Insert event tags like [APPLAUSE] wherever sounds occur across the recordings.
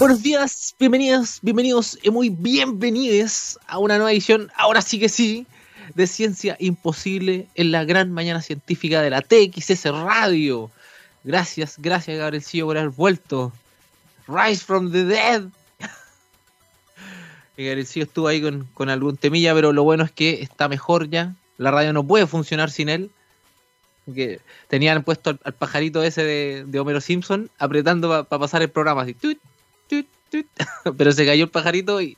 Buenos días, bienvenidas, bienvenidos y muy bienvenidos a una nueva edición, ahora sí que sí, de Ciencia Imposible en la gran mañana científica de la TXS Radio. Gracias, gracias Gabrielcillo por haber vuelto. Rise from the Dead. [LAUGHS] Y Gabrielcillo estuvo ahí con, algún temilla, pero lo bueno es que está mejor ya. La radio no puede funcionar sin él. Que tenían puesto al, pajarito ese de, Homero Simpson apretando para pasar el programa así. [LAUGHS] Pero se cayó el pajarito y,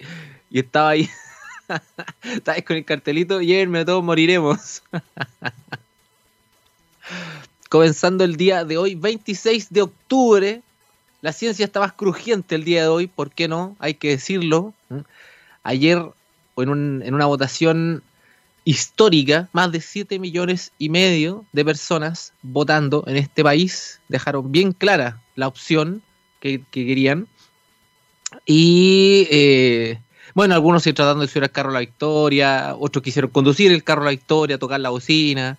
estaba ahí. [LAUGHS] estaba con el cartelito, llévenme todos, moriremos. [LAUGHS] Comenzando el día de hoy, 26 de octubre. La ciencia está más crujiente el día de hoy, ¿por qué no? Hay que decirlo. Ayer, en, en una votación histórica, más de 7 millones y medio de personas votando en este país dejaron bien clara la opción que querían. Y eh, bueno, algunos se tratando de subir al carro a la victoria, otros quisieron conducir el carro a la victoria, tocar la bocina.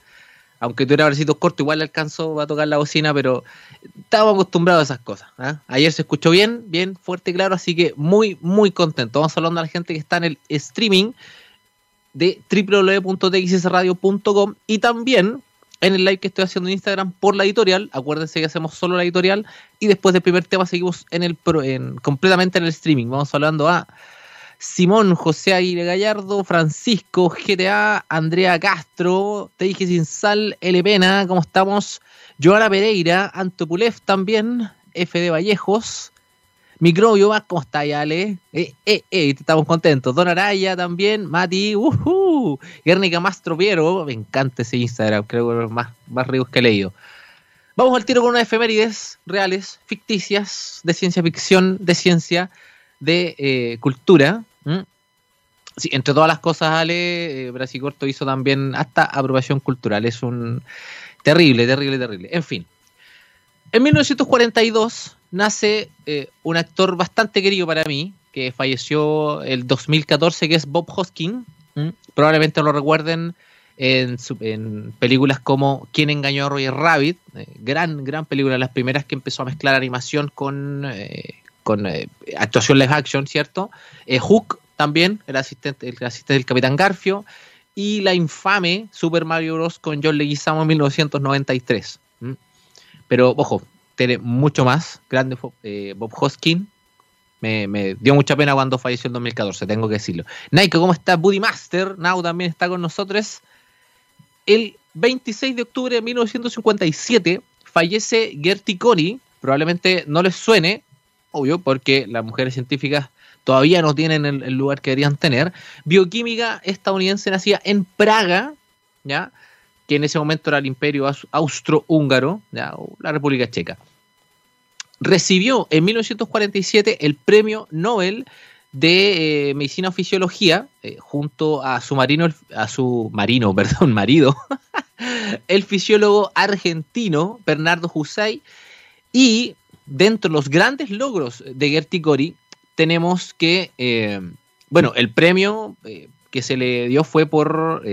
Aunque tuviera bracitos cortos, igual alcanzó a tocar la bocina, pero estamos acostumbrados a esas cosas. ¿ah? Ayer se escuchó bien, bien fuerte y claro, así que muy, muy contento. Vamos hablando a la gente que está en el streaming de www.txsradio.com y también en el live que estoy haciendo en Instagram por la editorial. Acuérdense que hacemos solo la editorial y después del primer tema seguimos en el en, completamente en el streaming. Vamos hablando a Simón, José Aguirre Gallardo, Francisco, GTA, Andrea Castro, Te sin sal, L. Pena, ¿cómo estamos? Joana Pereira, Antopulef también, F. de Vallejos, Microbio ¿cómo está, Ale? Eh, eh, eh, estamos contentos. Don Araya también, Mati, uh, Guernica me encanta ese Instagram, creo que es más, más ricos que he leído. Vamos al tiro con unas efemérides reales, ficticias, de ciencia ficción, de ciencia, de eh, cultura. Sí, entre todas las cosas, Ale, eh, Corto hizo también hasta aprobación cultural. Es un terrible, terrible, terrible. En fin. En 1942 nace eh, un actor bastante querido para mí, que falleció el 2014, que es Bob Hoskin. Probablemente lo recuerden en, películas como ¿Quién engañó a Roger Rabbit? Eh, gran, gran película, las primeras que empezó a mezclar animación con, eh, con actuación live action, ¿cierto? Hook también, el asistente, el asistente del Capitán Garfio. Y la infame Super Mario Bros. con John Leguizamo en 1993. Pero, ojo, tiene mucho más grande eh, Bob Hoskin. Me, dio mucha pena cuando falleció en 2014, tengo que decirlo. Nike, ¿cómo está? Buddy Master, Now también está con nosotros. El 26 de octubre de 1957 fallece Gertie Coney. Probablemente no les suene, obvio, porque las mujeres científicas todavía no tienen el, el lugar que deberían tener. Bioquímica estadounidense nacida en Praga, ¿ya? que en ese momento era el imperio austrohúngaro, la República Checa. Recibió en 1947 el premio Nobel de eh, Medicina o Fisiología, eh, junto a su marino, a su marino, [LAUGHS] perdón, marido, [LAUGHS] el fisiólogo argentino Bernardo Husay, y dentro de los grandes logros de Gertie Cori, tenemos que, eh, bueno, el premio que se le dio fue por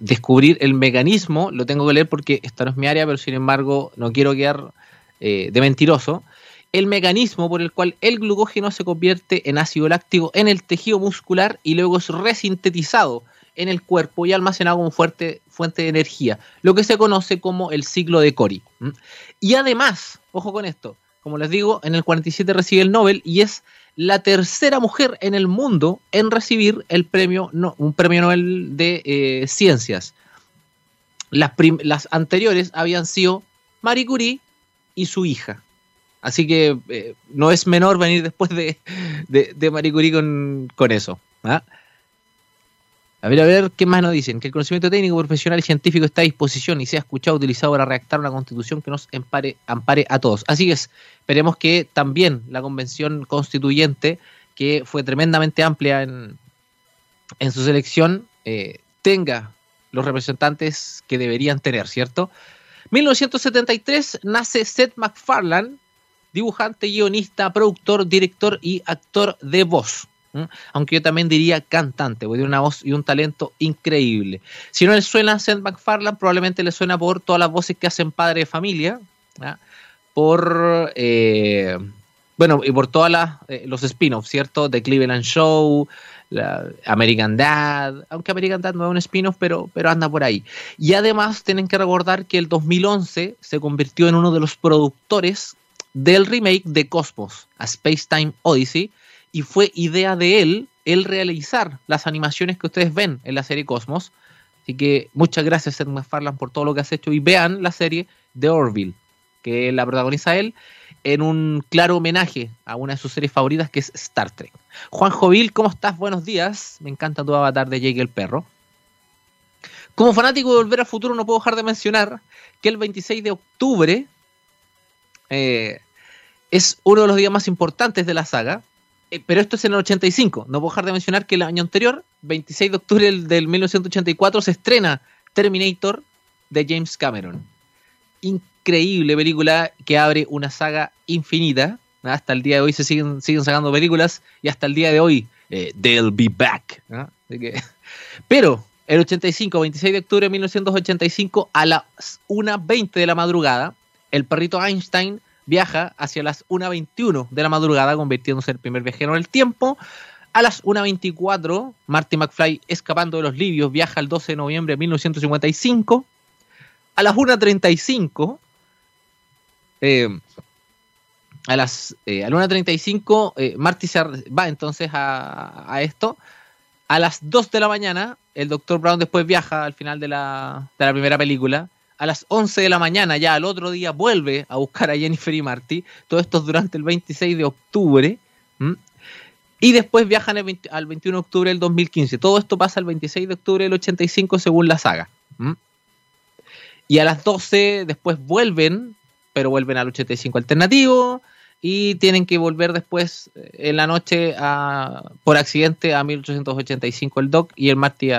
descubrir el mecanismo, lo tengo que leer porque esta no es mi área, pero sin embargo no quiero quedar eh, de mentiroso, el mecanismo por el cual el glucógeno se convierte en ácido láctico en el tejido muscular y luego es resintetizado en el cuerpo y almacenado como fuerte, fuente de energía, lo que se conoce como el ciclo de Cori. Y además, ojo con esto, como les digo, en el 47 recibe el Nobel y es la tercera mujer en el mundo en recibir el premio, no, un premio Nobel de eh, ciencias. Las, las, anteriores habían sido Marie Curie y su hija. Así que eh, no es menor venir después de, de, Marie Curie con, con eso. ¿ah? A ver, a ver, ¿qué más nos dicen? Que el conocimiento técnico, profesional y científico está a disposición y sea escuchado, utilizado para redactar una constitución que nos ampare a todos. Así es, esperemos que también la convención constituyente, que fue tremendamente amplia en, en su selección, eh, tenga los representantes que deberían tener, ¿cierto? 1973 nace Seth MacFarlane, dibujante, guionista, productor, director y actor de voz aunque yo también diría cantante, porque tiene una voz y un talento increíble. Si no le suena a Seth MacFarlane, probablemente le suena por todas las voces que hacen Padre de Familia, por... Eh, bueno, y por todos eh, los spin-offs, ¿cierto? The Cleveland Show, American Dad, aunque American Dad no es un spin-off, pero, pero anda por ahí. Y además tienen que recordar que el 2011 se convirtió en uno de los productores del remake de Cosmos, a Space Time Odyssey, y fue idea de él el realizar las animaciones que ustedes ven en la serie Cosmos. Así que muchas gracias, Seth MacFarlane, por todo lo que has hecho y vean la serie de Orville, que la protagoniza él en un claro homenaje a una de sus series favoritas que es Star Trek. Juan Jovil, ¿cómo estás? Buenos días. Me encanta tu avatar de Jake el perro. Como fanático de Volver al Futuro no puedo dejar de mencionar que el 26 de octubre eh, es uno de los días más importantes de la saga, eh, pero esto es en el 85. No puedo dejar de mencionar que el año anterior, 26 de octubre del, del 1984, se estrena Terminator de James Cameron increíble película que abre una saga infinita. Hasta el día de hoy se siguen, siguen sacando películas y hasta el día de hoy eh, they'll be back. [LAUGHS] pero el 85, 26 de octubre de 1985, a las 1.20 de la madrugada, el perrito Einstein viaja hacia las 1.21 de la madrugada, convirtiéndose en el primer viajero en el tiempo. A las 1.24, Marty McFly, escapando de los libios, viaja el 12 de noviembre de 1955. A las 1.35, eh, a las eh, a 1.35, eh, Marty va entonces a, esto. A las 2 de la mañana, el Dr. Brown después viaja al final de la, de la primera película. A las 11 de la mañana, ya al otro día, vuelve a buscar a Jennifer y Marty. Todo esto es durante el 26 de octubre. Y después viajan al 21 de octubre del 2015. Todo esto pasa el 26 de octubre del 85 según la saga. Y a las 12 después vuelven, pero vuelven al 85 alternativo y tienen que volver después eh, en la noche a, por accidente a 1885 el Doc y el Marty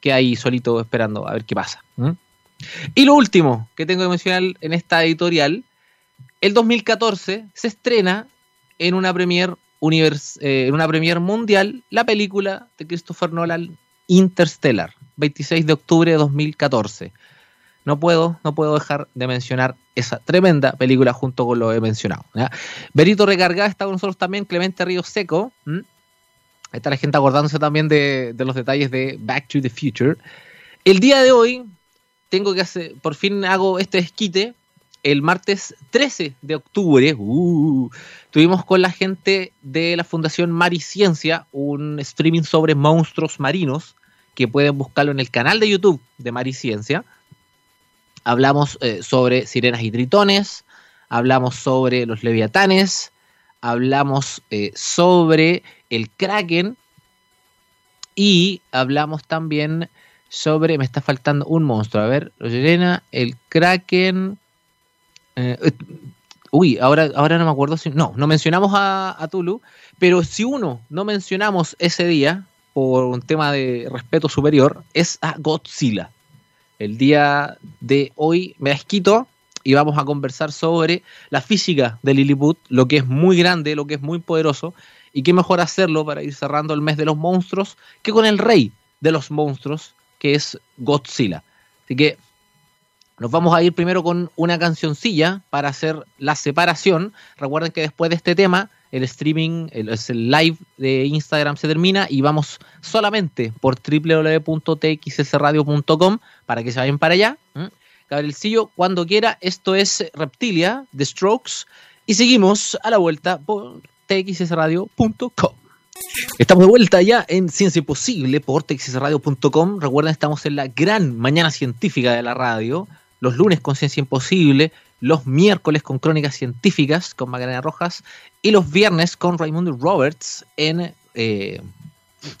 que ahí solito esperando a ver qué pasa. Y lo último que tengo que mencionar en esta editorial, el 2014 se estrena en una premier eh, en una premier mundial la película de Christopher Nolan Interstellar, 26 de octubre de 2014 no puedo, no puedo dejar de mencionar esa tremenda película junto con lo he mencionado. Berito Recargada está con nosotros también, Clemente Río Seco. Está la gente acordándose también de, los detalles de Back to the Future. El día de hoy tengo que hacer, por fin hago este esquite. El martes 13 de octubre uh, tuvimos con la gente de la Fundación Mariciencia un streaming sobre monstruos marinos que pueden buscarlo en el canal de YouTube de Mariciencia hablamos eh, sobre sirenas y tritones, hablamos sobre los leviatanes, hablamos eh, sobre el kraken y hablamos también sobre, me está faltando un monstruo, a ver, sirena, el kraken, eh, uy, ahora, ahora no me acuerdo si, no, no mencionamos a, a Tulu, pero si uno no mencionamos ese día, por un tema de respeto superior, es a Godzilla. El día de hoy me esquito y vamos a conversar sobre la física de Lilliput, lo que es muy grande, lo que es muy poderoso, y qué mejor hacerlo para ir cerrando el mes de los monstruos que con el rey de los monstruos, que es Godzilla. Así que nos vamos a ir primero con una cancioncilla para hacer la separación. Recuerden que después de este tema el streaming, el, live de Instagram se termina y vamos solamente por www.txsradio.com para que se vayan para allá. Gabrielcillo, cuando quiera, esto es Reptilia de Strokes y seguimos a la vuelta por txsradio.com. Estamos de vuelta ya en Ciencia Imposible por txsradio.com. Recuerden, estamos en la gran mañana científica de la radio, los lunes con Ciencia Imposible, los miércoles con Crónicas Científicas con Magdalena Rojas y los viernes con Raimundo Roberts en eh,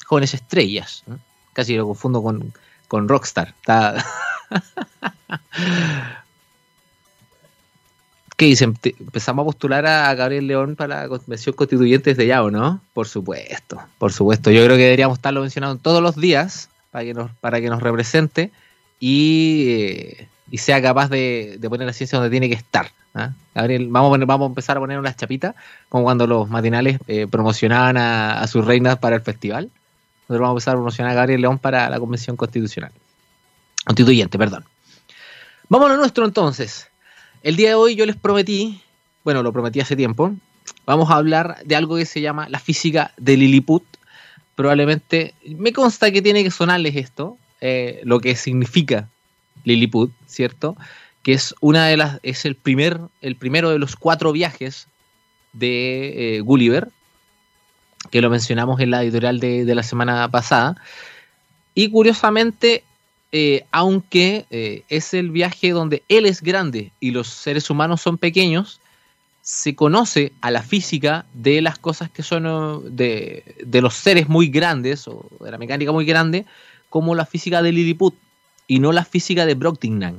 Jóvenes Estrellas. Casi lo confundo con, con Rockstar. [LAUGHS] ¿Qué dicen? ¿Empezamos a postular a Gabriel León para la convención constituyente desde ya o no? Por supuesto, por supuesto. Yo creo que deberíamos estarlo mencionando todos los días para que nos, para que nos represente y eh, y sea capaz de, poner la ciencia donde tiene que estar. ¿ah? Gabriel, vamos a, empezar a poner unas chapitas, como cuando los matinales eh, promocionaban a, sus reinas para el festival. Nosotros vamos a empezar a promocionar a Gabriel León para la Convención Constitucional. Constituyente, perdón. Vamos a nuestro entonces. El día de hoy yo les prometí, bueno, lo prometí hace tiempo, vamos a hablar de algo que se llama la física de Lilliput. Probablemente, me consta que tiene que sonarles esto, eh, lo que significa Lilliput, ¿cierto? Que es una de las, es el primer, el primero de los cuatro viajes de eh, Gulliver, que lo mencionamos en la editorial de, la semana pasada. Y curiosamente, eh, aunque eh, es el viaje donde él es grande y los seres humanos son pequeños, se conoce a la física de las cosas que son de, los seres muy grandes o de la mecánica muy grande como la física de Lilliput y no la física de Brobdingnag.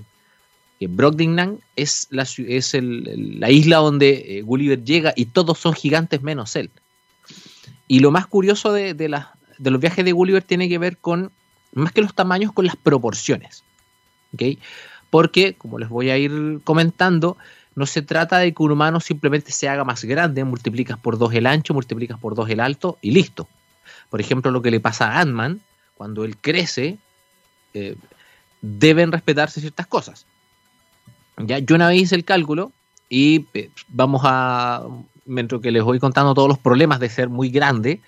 Que es, la, es la isla donde Gulliver llega y todos son gigantes menos él. Y lo más curioso de, de, los viajes de Gulliver tiene que ver con, más que los tamaños, con las proporciones. Porque, como les voy a ir comentando, no se trata de que un humano simplemente se haga más grande, multiplicas por dos el ancho, multiplicas por dos el alto y listo. Por ejemplo, lo que le pasa a Ant-Man, cuando él crece, eh, deben respetarse ciertas cosas. Ya, yo una vez hice el cálculo y eh, vamos a mientras que les voy contando todos los problemas de ser muy grande,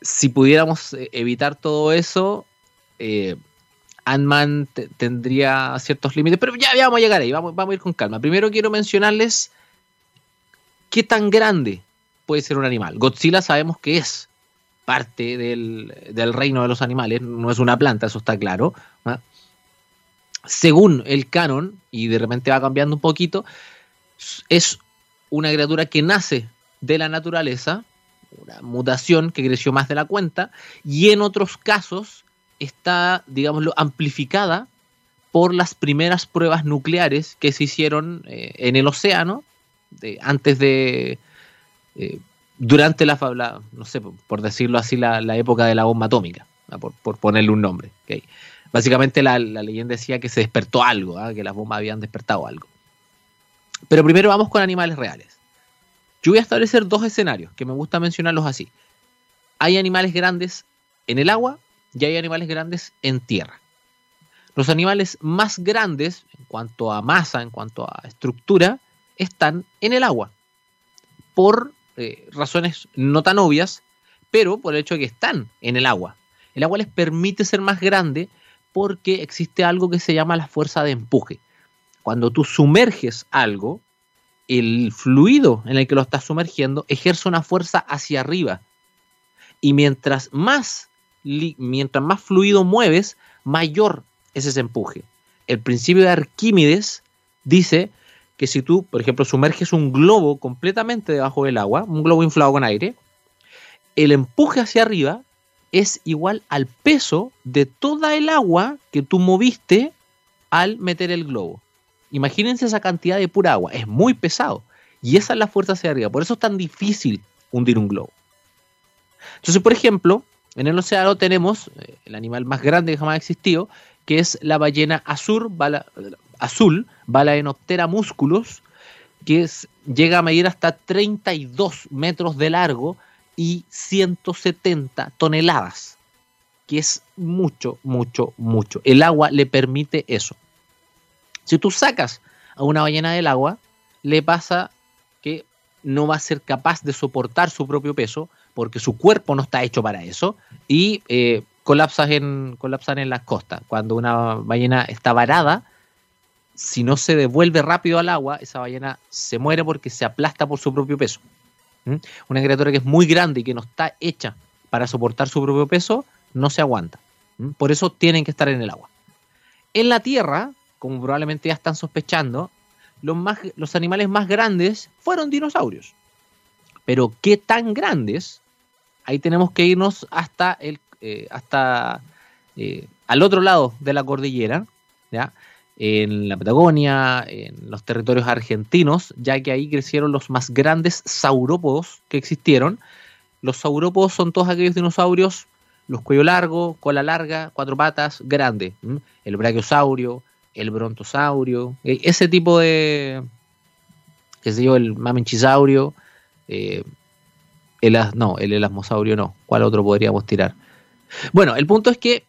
si pudiéramos eh, evitar todo eso, eh, Ant-Man tendría ciertos límites, pero ya, vamos a llegar ahí, vamos, vamos a ir con calma. Primero quiero mencionarles qué tan grande puede ser un animal. Godzilla sabemos que es parte del, reino de los animales, no es una planta, eso está claro. Según el canon, y de repente va cambiando un poquito, es una criatura que nace de la naturaleza, una mutación que creció más de la cuenta, y en otros casos está, digámoslo, amplificada por las primeras pruebas nucleares que se hicieron eh, en el océano, antes de, eh, durante la, no sé, por decirlo así, la, época de la bomba atómica, por, ponerle un nombre. Básicamente la, leyenda decía que se despertó algo, ¿ah? que las bombas habían despertado algo. Pero primero vamos con animales reales. Yo voy a establecer dos escenarios que me gusta mencionarlos así. Hay animales grandes en el agua y hay animales grandes en tierra. Los animales más grandes en cuanto a masa, en cuanto a estructura, están en el agua. Por eh, razones no tan obvias, pero por el hecho de que están en el agua. El agua les permite ser más grande porque existe algo que se llama la fuerza de empuje cuando tú sumerges algo, el fluido en el que lo estás sumergiendo ejerce una fuerza hacia arriba. Y mientras más, mientras más fluido mueves, mayor es ese empuje. El principio de Arquímedes dice que si tú, por ejemplo, sumerges un globo completamente debajo del agua, un globo inflado con aire, el empuje hacia arriba es igual al peso de toda el agua que tú moviste al meter el globo. Imagínense esa cantidad de pura agua, es muy pesado. Y esa es la fuerza hacia arriba, por eso es tan difícil hundir un globo. Entonces, por ejemplo, en el océano tenemos eh, el animal más grande que jamás ha existido, que es la ballena azul, azul, Balaenoptera musculus, que llega a medir hasta 32 metros de largo y 170 toneladas, que es mucho, mucho, mucho. El agua le permite eso. Si tú sacas a una ballena del agua, le pasa que no va a ser capaz de soportar su propio peso porque su cuerpo no está hecho para eso y eh, en, colapsan en las costas. Cuando una ballena está varada, si no se devuelve rápido al agua, esa ballena se muere porque se aplasta por su propio peso. ¿Mm? Una criatura que es muy grande y que no está hecha para soportar su propio peso, no se aguanta. ¿Mm? Por eso tienen que estar en el agua. En la tierra, como probablemente ya están sospechando, los, más, los animales más grandes fueron dinosaurios. Pero qué tan grandes, ahí tenemos que irnos hasta, el, eh, hasta eh, al otro lado de la cordillera, ¿ya? En la Patagonia, en los territorios argentinos, ya que ahí crecieron los más grandes saurópodos que existieron. Los saurópodos son todos aquellos dinosaurios, los cuello largo, cola larga, cuatro patas, grande. El brachiosaurio, el brontosaurio, e, ese tipo de, qué sé yo, el mamenchisaurio, eh, no, el elasmosaurio no, ¿cuál otro podríamos tirar? Bueno, el punto es que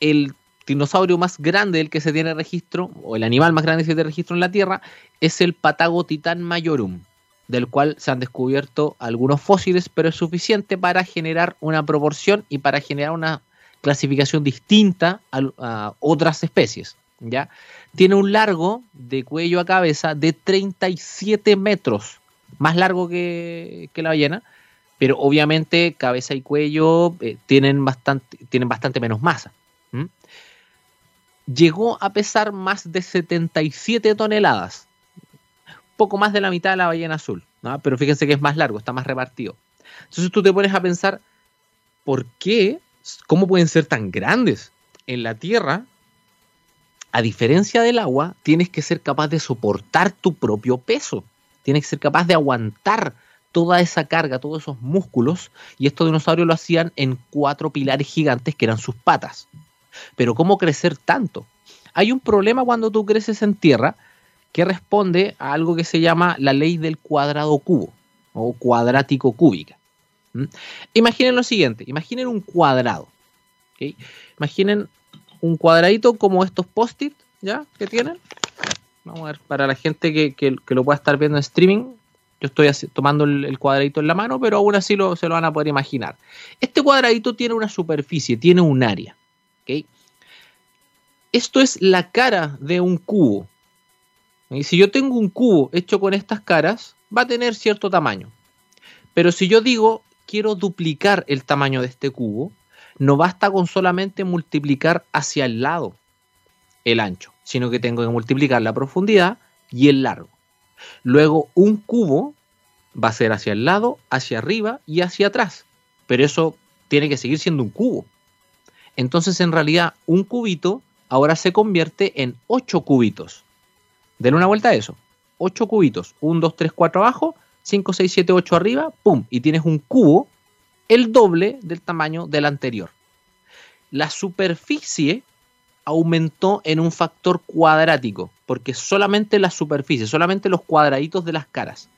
el dinosaurio más grande del que se tiene registro, o el animal más grande que se tiene registro en la Tierra, es el Patagotitan majorum, del cual se han descubierto algunos fósiles, pero es suficiente para generar una proporción y para generar una clasificación distinta a, otras especies. ¿ya? Tiene un largo de cuello a cabeza de 37 metros, más largo que, la ballena, pero obviamente cabeza y cuello eh, tienen, bastante, tienen bastante menos masa llegó a pesar más de 77 toneladas, poco más de la mitad de la ballena azul, pero fíjense que es más largo, está más repartido. Entonces tú te pones a pensar, ¿por qué? ¿Cómo pueden ser tan grandes? En la Tierra, a diferencia del agua, tienes que ser capaz de soportar tu propio peso, tienes que ser capaz de aguantar toda esa carga, todos esos músculos, y estos dinosaurios lo hacían en cuatro pilares gigantes que eran sus patas. Pero ¿cómo crecer tanto? Hay un problema cuando tú creces en tierra que responde a algo que se llama la ley del cuadrado cubo o cuadrático cúbica. Imaginen lo siguiente, imaginen un cuadrado. Imaginen un cuadradito como estos post-it ¿ya? que tienen. Vamos a ver, para la gente que, lo pueda estar viendo en streaming, yo estoy tomando el, cuadradito en la mano, pero aún así se lo van a poder imaginar. Este cuadradito tiene una superficie, tiene un área. Esto es la cara de un cubo. Y si yo tengo un cubo hecho con estas caras, va a tener cierto tamaño. Pero si yo digo, quiero duplicar el tamaño de este cubo, no basta con solamente multiplicar hacia el lado el ancho, sino que tengo que multiplicar la profundidad y el largo. Luego, un cubo va a ser hacia el lado, hacia arriba y hacia atrás. Pero eso tiene que seguir siendo un cubo. Entonces, en realidad, un cubito ahora se convierte en 8 cubitos. Denle una vuelta a eso. 8 cubitos. 1, 2, 3, 4 abajo, 5, 6, 7, 8 arriba, ¡pum! Y tienes un cubo el doble del tamaño del anterior. La superficie aumentó en un factor cuadrático, porque solamente la superficie, solamente los cuadraditos de las caras,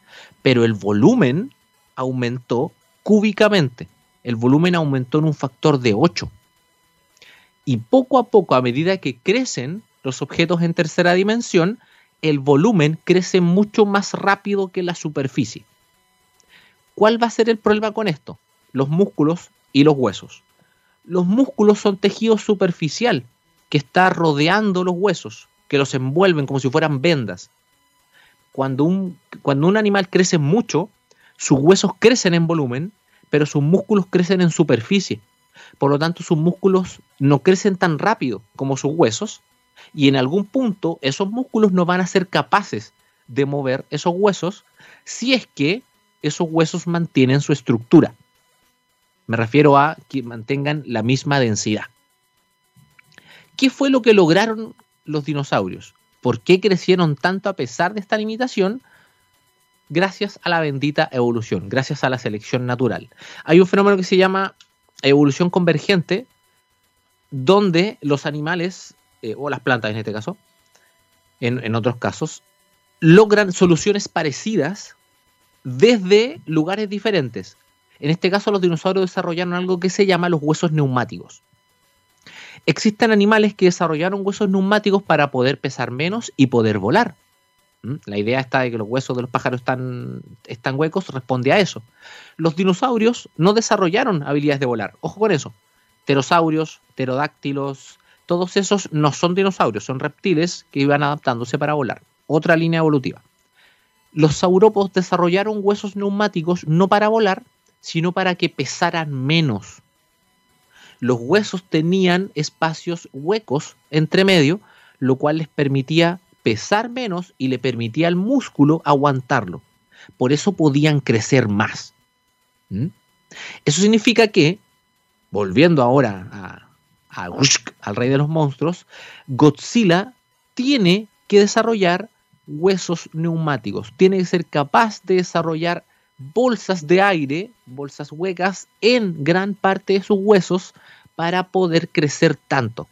pero el volumen aumentó cúbicamente. El volumen aumentó en un factor de 8. Y poco a poco, a medida que crecen los objetos en tercera dimensión, el volumen crece mucho más rápido que la superficie. ¿Cuál va a ser el problema con esto? Los músculos y los huesos. Los músculos son tejido superficial que está rodeando los huesos, que los envuelven como si fueran vendas. Cuando un, cuando un animal crece mucho, sus huesos crecen en volumen, pero sus músculos crecen en superficie. Por lo tanto, sus músculos no crecen tan rápido como sus huesos y en algún punto esos músculos no van a ser capaces de mover esos huesos si es que esos huesos mantienen su estructura. Me refiero a que mantengan la misma densidad. ¿Qué fue lo que lograron los dinosaurios? ¿Por qué crecieron tanto a pesar de esta limitación? Gracias a la bendita evolución, gracias a la selección natural. Hay un fenómeno que se llama evolución convergente, donde los animales, eh, o las plantas en este caso, en, otros casos, logran soluciones parecidas desde lugares diferentes. En este caso, los dinosaurios desarrollaron algo que se llama los huesos neumáticos. Existen animales que desarrollaron huesos neumáticos para poder pesar menos y poder volar. La idea está de que los huesos de los pájaros están, están huecos, responde a eso. Los dinosaurios no desarrollaron habilidades de volar. Ojo con eso. Pterosaurios, pterodáctilos, todos esos no son dinosaurios, son reptiles que iban adaptándose para volar. Otra línea evolutiva. Los saurópodos desarrollaron huesos neumáticos no para volar, sino para que pesaran menos. Los huesos tenían espacios huecos entre medio, lo cual les permitía pesar menos y le permitía al músculo aguantarlo. Por eso podían crecer más. ¿Mm? Eso significa que, volviendo ahora a, al rey de los monstruos, Godzilla tiene que desarrollar huesos neumáticos, tiene que ser capaz de desarrollar bolsas de aire, bolsas huecas en gran parte de sus huesos para poder crecer tanto.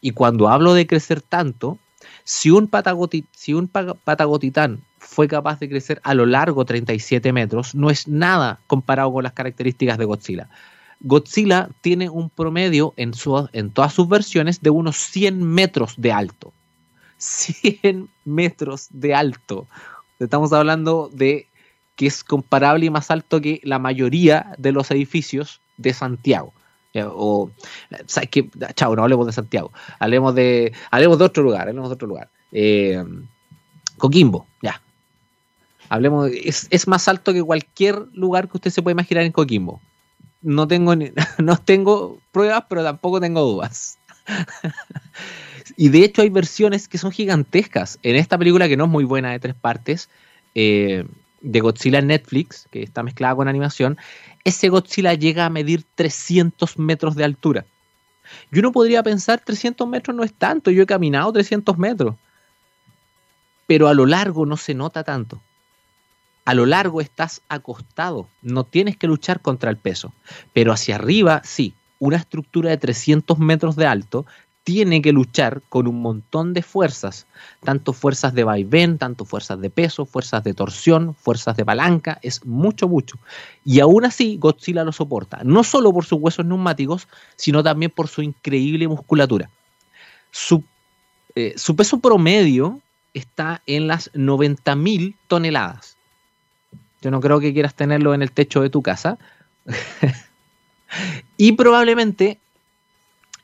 Y cuando hablo de crecer tanto, si un, patagotitán fue capaz de crecer a lo largo 37 metros, no es nada comparado con las características de Godzilla. Godzilla tiene un promedio en, en todas sus versiones de unos 100 metros de alto. 100 metros de alto. Estamos hablando de que es comparable y más alto que la mayoría de los edificios de Santiago. O, ¿sabes qué? Chao, no hablemos de Santiago. Hablemos de, hablemos de otro lugar. Hablemos de otro lugar. Eh, Coquimbo, ya. Hablemos, es, es, más alto que cualquier lugar que usted se pueda imaginar en Coquimbo. No tengo, [LAUGHS] no tengo pruebas, pero tampoco tengo dudas. [LAUGHS] y de hecho hay versiones que son gigantescas. En esta película que no es muy buena de tres partes, eh, de Godzilla en Netflix, que está mezclada con animación, ese Godzilla llega a medir 300 metros de altura. Y uno podría pensar, 300 metros no es tanto, yo he caminado 300 metros. Pero a lo largo no se nota tanto. A lo largo estás acostado, no tienes que luchar contra el peso. Pero hacia arriba, sí, una estructura de 300 metros de alto tiene que luchar con un montón de fuerzas, tanto fuerzas de vaivén, tanto fuerzas de peso, fuerzas de torsión, fuerzas de palanca, es mucho, mucho. Y aún así Godzilla lo soporta, no solo por sus huesos neumáticos, sino también por su increíble musculatura. Su, eh, su peso promedio está en las 90.000 toneladas. Yo no creo que quieras tenerlo en el techo de tu casa. [LAUGHS] y probablemente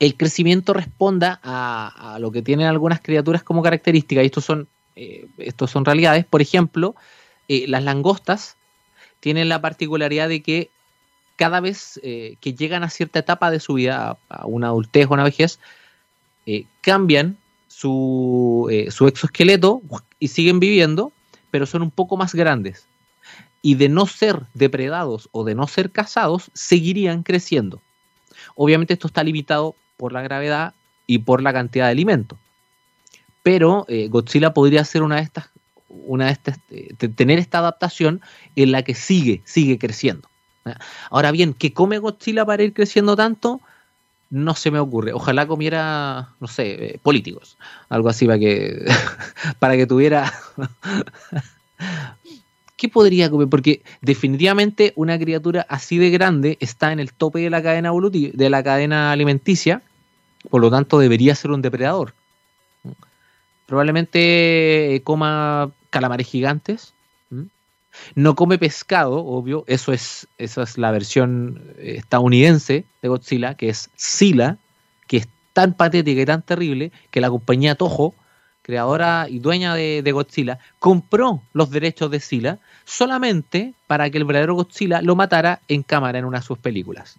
el crecimiento responda a, lo que tienen algunas criaturas como característica, y estos son, eh, estos son realidades. Por ejemplo, eh, las langostas tienen la particularidad de que cada vez eh, que llegan a cierta etapa de su vida, a una adultez o una vejez, cambian su, su exoesqueleto y siguen viviendo, pero son un poco más grandes. Y de no ser depredados o de no ser cazados, seguirían creciendo. Obviamente esto está limitado por la gravedad y por la cantidad de alimento. Pero eh, Godzilla podría ser una de estas, una de estas, eh, tener esta adaptación en la que sigue, sigue creciendo. Ahora bien, ¿qué come Godzilla para ir creciendo tanto? No se me ocurre. Ojalá comiera, no sé, eh, políticos. Algo así para que, [LAUGHS] para que tuviera... [LAUGHS] ¿Qué podría comer? Porque definitivamente una criatura así de grande está en el tope de la cadena de la cadena alimenticia por lo tanto, debería ser un depredador. Probablemente eh, coma calamares gigantes. No come pescado, obvio. Eso es, eso es la versión eh, estadounidense de Godzilla, que es Sila, que es tan patética y tan terrible que la compañía Toho, creadora y dueña de, de Godzilla, compró los derechos de Sila solamente para que el verdadero Godzilla lo matara en cámara en una de sus películas.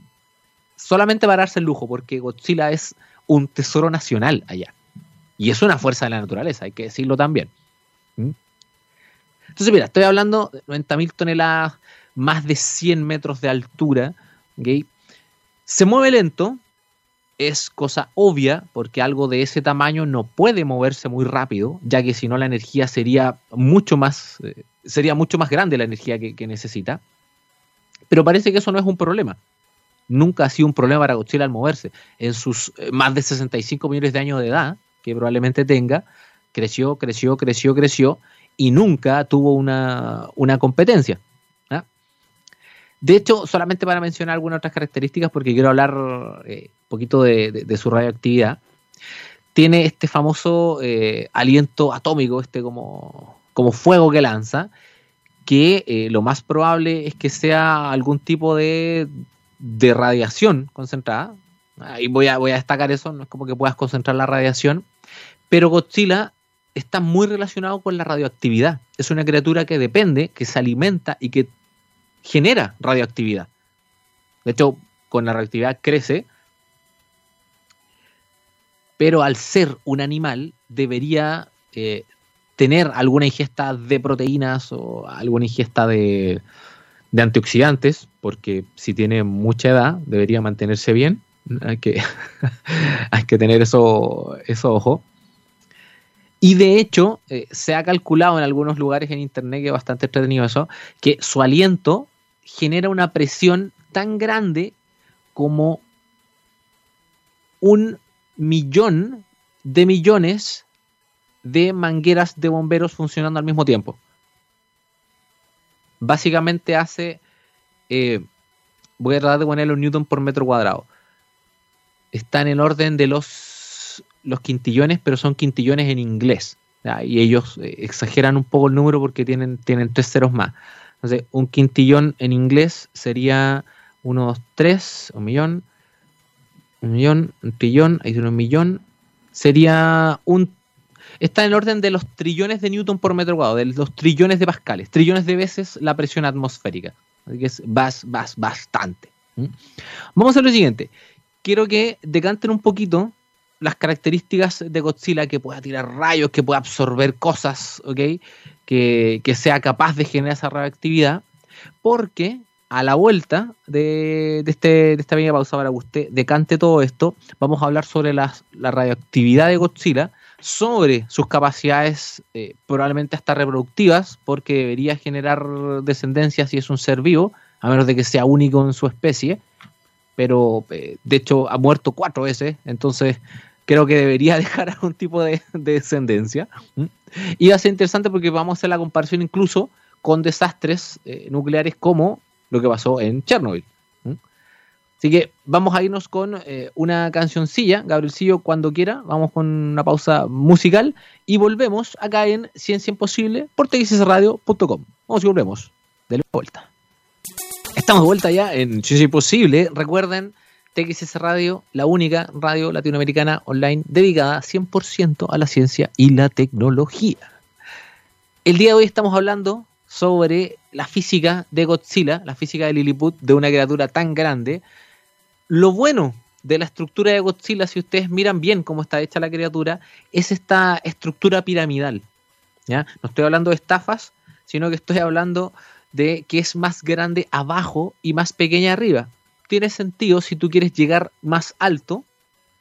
Solamente para darse el lujo, porque Godzilla es un tesoro nacional allá. Y es una fuerza de la naturaleza, hay que decirlo también. ¿Mm? Entonces, mira, estoy hablando de 90.000 toneladas, más de 100 metros de altura. Se mueve lento, es cosa obvia, porque algo de ese tamaño no puede moverse muy rápido, ya que si no la energía sería mucho más, eh, sería mucho más grande la energía que necesita. Pero parece que eso no es un problema nunca ha sido un problema para Godzilla al moverse. En sus eh, más de 65 millones de años de edad, que probablemente tenga, creció, creció, creció, creció y nunca tuvo una, competencia. ¿ah? De hecho, solamente para mencionar algunas otras características, porque quiero hablar un eh, poquito de, su radioactividad, tiene este famoso eh, aliento atómico, este como, como fuego que lanza, que lo más probable es que sea algún tipo de de radiación concentrada. Ahí voy a, voy a destacar eso, no es como que puedas concentrar la radiación, pero Godzilla está muy relacionado con la radioactividad. Es una criatura que depende, que se alimenta y que genera radioactividad. De hecho, con la radioactividad crece, pero al ser un animal debería eh, tener alguna ingesta de proteínas o alguna ingesta de, de antioxidantes, porque si tiene mucha edad debería mantenerse bien. Hay que, [LAUGHS] hay que tener eso, eso ojo. Y de hecho, eh, se ha calculado en algunos lugares en internet, que es bastante entretenido eso, que su aliento genera una presión tan grande como un millón de millones de mangueras de bomberos funcionando al mismo tiempo básicamente hace, eh, voy a tratar de ponerlo en newton por metro cuadrado. Está en el orden de los, los quintillones, pero son quintillones en inglés. Y ellos eh, exageran un poco el número porque tienen, tienen tres ceros más. Entonces, un quintillón en inglés sería unos tres, un millón, un millón, un trillón, ahí un millón. Sería un está en orden de los trillones de newton por metro cuadrado, de los trillones de pascales, trillones de veces la presión atmosférica. Así que es bastante. Vamos a lo siguiente. Quiero que decanten un poquito las características de Godzilla, que pueda tirar rayos, que pueda absorber cosas, ¿ok? Que, sea capaz de generar esa radioactividad, porque a la vuelta de, este, de esta pequeña pausa para que usted decante todo esto, vamos a hablar sobre la radioactividad de Godzilla, sobre sus capacidades eh, probablemente hasta reproductivas, porque debería generar descendencia si es un ser vivo, a menos de que sea único en su especie, pero eh, de hecho ha muerto cuatro veces, entonces creo que debería [LAUGHS] dejar algún tipo de, descendencia. Y va a ser interesante porque vamos a hacer la comparación incluso con desastres eh, nucleares como lo que pasó en Chernobyl. Así que vamos a irnos con eh, una cancioncilla, Gabrielcillo, cuando quiera. Vamos con una pausa musical y volvemos acá en Ciencia Imposible por txsradio.com. Vamos y volvemos. De vuelta. Estamos de vuelta ya en Ciencia Imposible. Recuerden, TXS Radio, la única radio latinoamericana online dedicada 100% a la ciencia y la tecnología. El día de hoy estamos hablando sobre la física de Godzilla, la física de Lilliput, de una criatura tan grande lo bueno de la estructura de Godzilla, si ustedes miran bien cómo está hecha la criatura, es esta estructura piramidal. No estoy hablando de estafas, sino que estoy hablando de que es más grande abajo y más pequeña arriba. Tiene sentido si tú quieres llegar más alto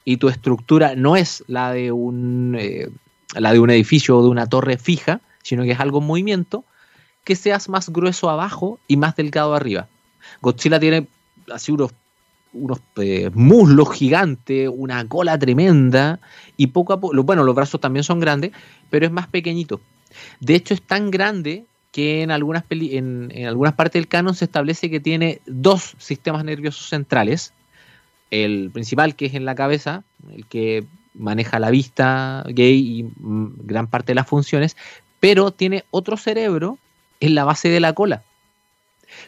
y tu estructura no es la de un, eh, la de un edificio o de una torre fija, sino que es algo en movimiento, que seas más grueso abajo y más delgado arriba. Godzilla tiene así unos unos eh, muslos gigantes, una cola tremenda y poco a poco, bueno, los brazos también son grandes, pero es más pequeñito. De hecho, es tan grande que en algunas, en, algunas partes del canon se establece que tiene dos sistemas nerviosos centrales. El principal, que es en la cabeza, el que maneja la vista gay y mm, gran parte de las funciones, pero tiene otro cerebro en la base de la cola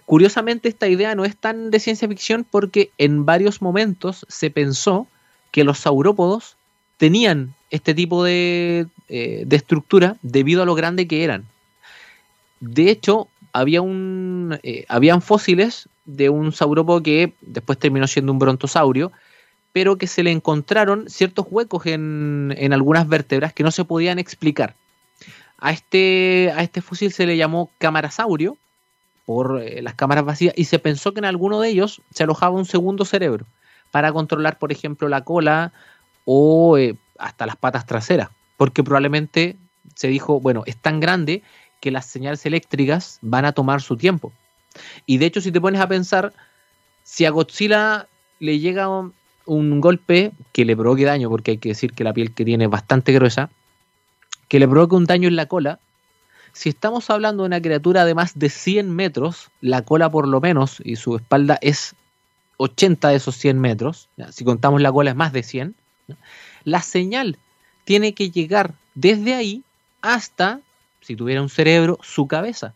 Curiosamente, esta idea no es tan de ciencia ficción porque en varios momentos se pensó que los saurópodos tenían este tipo de, eh, estructura debido a lo grande que eran. De hecho, había un, eh, habían fósiles de un saurópodo que después terminó siendo un brontosaurio, pero que se le encontraron ciertos huecos en, en algunas vértebras que no se podían explicar. A este, a este fósil se le llamó camarasaurio por eh, las cámaras vacías y se pensó que en alguno de ellos se alojaba un segundo cerebro para controlar, por ejemplo, la cola o eh, hasta las patas traseras, porque probablemente se dijo, bueno, es tan grande que las señales eléctricas van a tomar su tiempo. Y de hecho, si te pones a pensar, si a Godzilla le llega un, un golpe que le provoque daño, porque hay que decir que la piel que tiene es bastante gruesa, que le provoque un daño en la cola, si estamos hablando de una criatura de más de 100 metros, la cola por lo menos y su espalda es 80 de esos 100 metros, si contamos la cola es más de 100, la señal tiene que llegar desde ahí hasta, si tuviera un cerebro, su cabeza.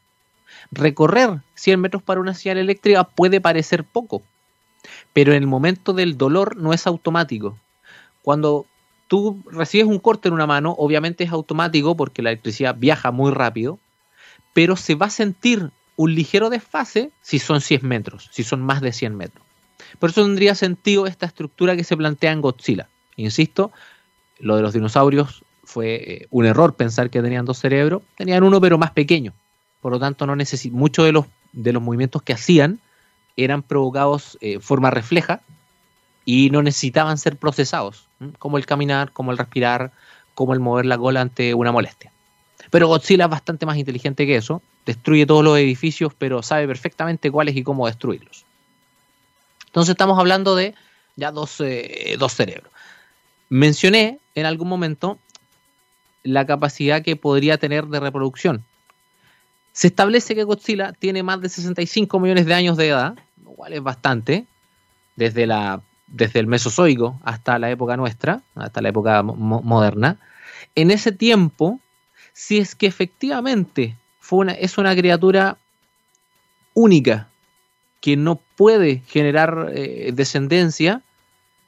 Recorrer 100 metros para una señal eléctrica puede parecer poco, pero en el momento del dolor no es automático. Cuando tú recibes un corte en una mano, obviamente es automático porque la electricidad viaja muy rápido, pero se va a sentir un ligero desfase si son 100 metros, si son más de 100 metros. Por eso tendría sentido esta estructura que se plantea en Godzilla. Insisto, lo de los dinosaurios fue eh, un error pensar que tenían dos cerebros, tenían uno pero más pequeño. Por lo tanto, no muchos de los, de los movimientos que hacían eran provocados de eh, forma refleja y no necesitaban ser procesados, como el caminar, como el respirar, como el mover la cola ante una molestia. Pero Godzilla es bastante más inteligente que eso, destruye todos los edificios, pero sabe perfectamente cuáles y cómo destruirlos. Entonces estamos hablando de ya dos, eh, dos cerebros. Mencioné en algún momento la capacidad que podría tener de reproducción. Se establece que Godzilla tiene más de 65 millones de años de edad, cual es bastante, desde, la, desde el Mesozoico hasta la época nuestra, hasta la época moderna, en ese tiempo, si es que efectivamente fue una, es una criatura única, que no puede generar eh, descendencia,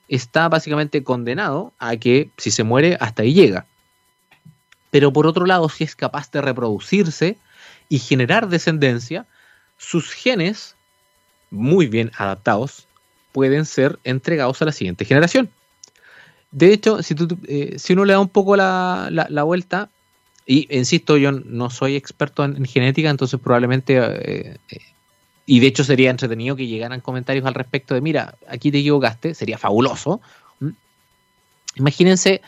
está básicamente condenado a que si se muere, hasta ahí llega. Pero por otro lado, si es capaz de reproducirse y generar descendencia, sus genes, muy bien adaptados, pueden ser entregados a la siguiente generación. De hecho, si, eh, si uno le da un poco la, vuelta, y insisto, yo no soy experto en, genética, entonces probablemente, eh, eh, y de hecho sería entretenido que llegaran comentarios al respecto de, mira, aquí te equivocaste, sería fabuloso. Imagínense,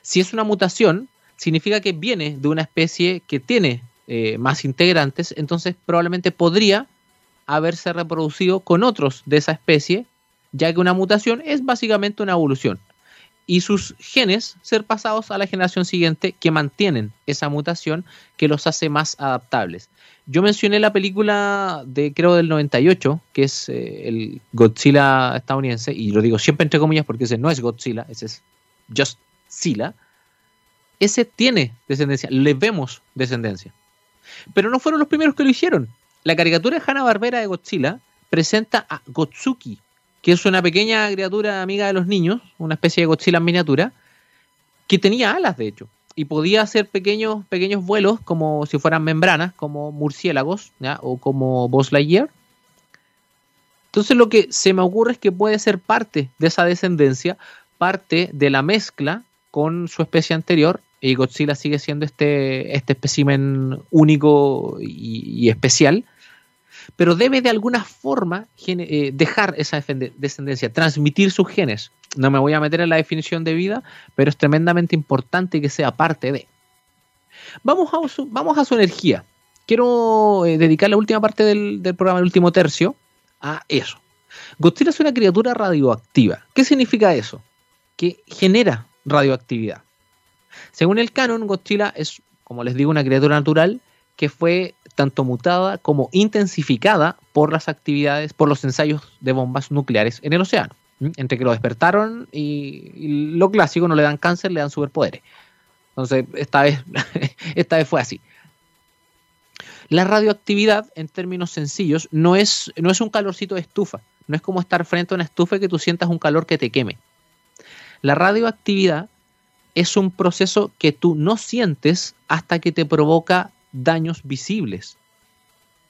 si es una mutación, significa que viene de una especie que tiene más integrantes, entonces probablemente podría haberse reproducido con otros de esa especie, ya que una mutación es básicamente una evolución y sus genes ser pasados a la generación siguiente que mantienen esa mutación que los hace más adaptables. Yo mencioné la película de creo del 98, que es eh, el Godzilla estadounidense, y lo digo siempre entre comillas porque ese no es Godzilla, ese es Just Zilla. Ese tiene descendencia, le vemos descendencia. Pero no fueron los primeros que lo hicieron. La caricatura de Hanna-Barbera de Godzilla presenta a Gotsuki, que es una pequeña criatura amiga de los niños, una especie de Godzilla en miniatura, que tenía alas, de hecho, y podía hacer pequeños, pequeños vuelos como si fueran membranas, como murciélagos, o como Buzz Lightyear. Entonces lo que se me ocurre es que puede ser parte de esa descendencia, parte de la mezcla con su especie anterior, y Godzilla sigue siendo este, este espécimen único y especial, pero debe de alguna forma eh, dejar esa descendencia, transmitir sus genes. No me voy a meter en la definición de vida, pero es tremendamente importante que sea parte de. Vamos a su, energía. Quiero eh, dedicar la última parte del, del programa, el último tercio, a eso. Godzilla es una criatura radioactiva. ¿Qué significa eso? Que genera radioactividad. Según el canon, Godzilla es, como les digo, una criatura natural que fue tanto mutada como intensificada por las actividades, por los ensayos de bombas nucleares en el océano. Entre que lo despertaron y, lo clásico, no le dan cáncer, le dan superpoderes. Entonces, esta vez, [LAUGHS] esta vez fue así. La radioactividad, en términos sencillos, no es, no es un calorcito de estufa. No es como estar frente a una estufa y que tú sientas un calor que te queme. La radioactividad es un proceso que tú no sientes hasta que te provoca daños visibles.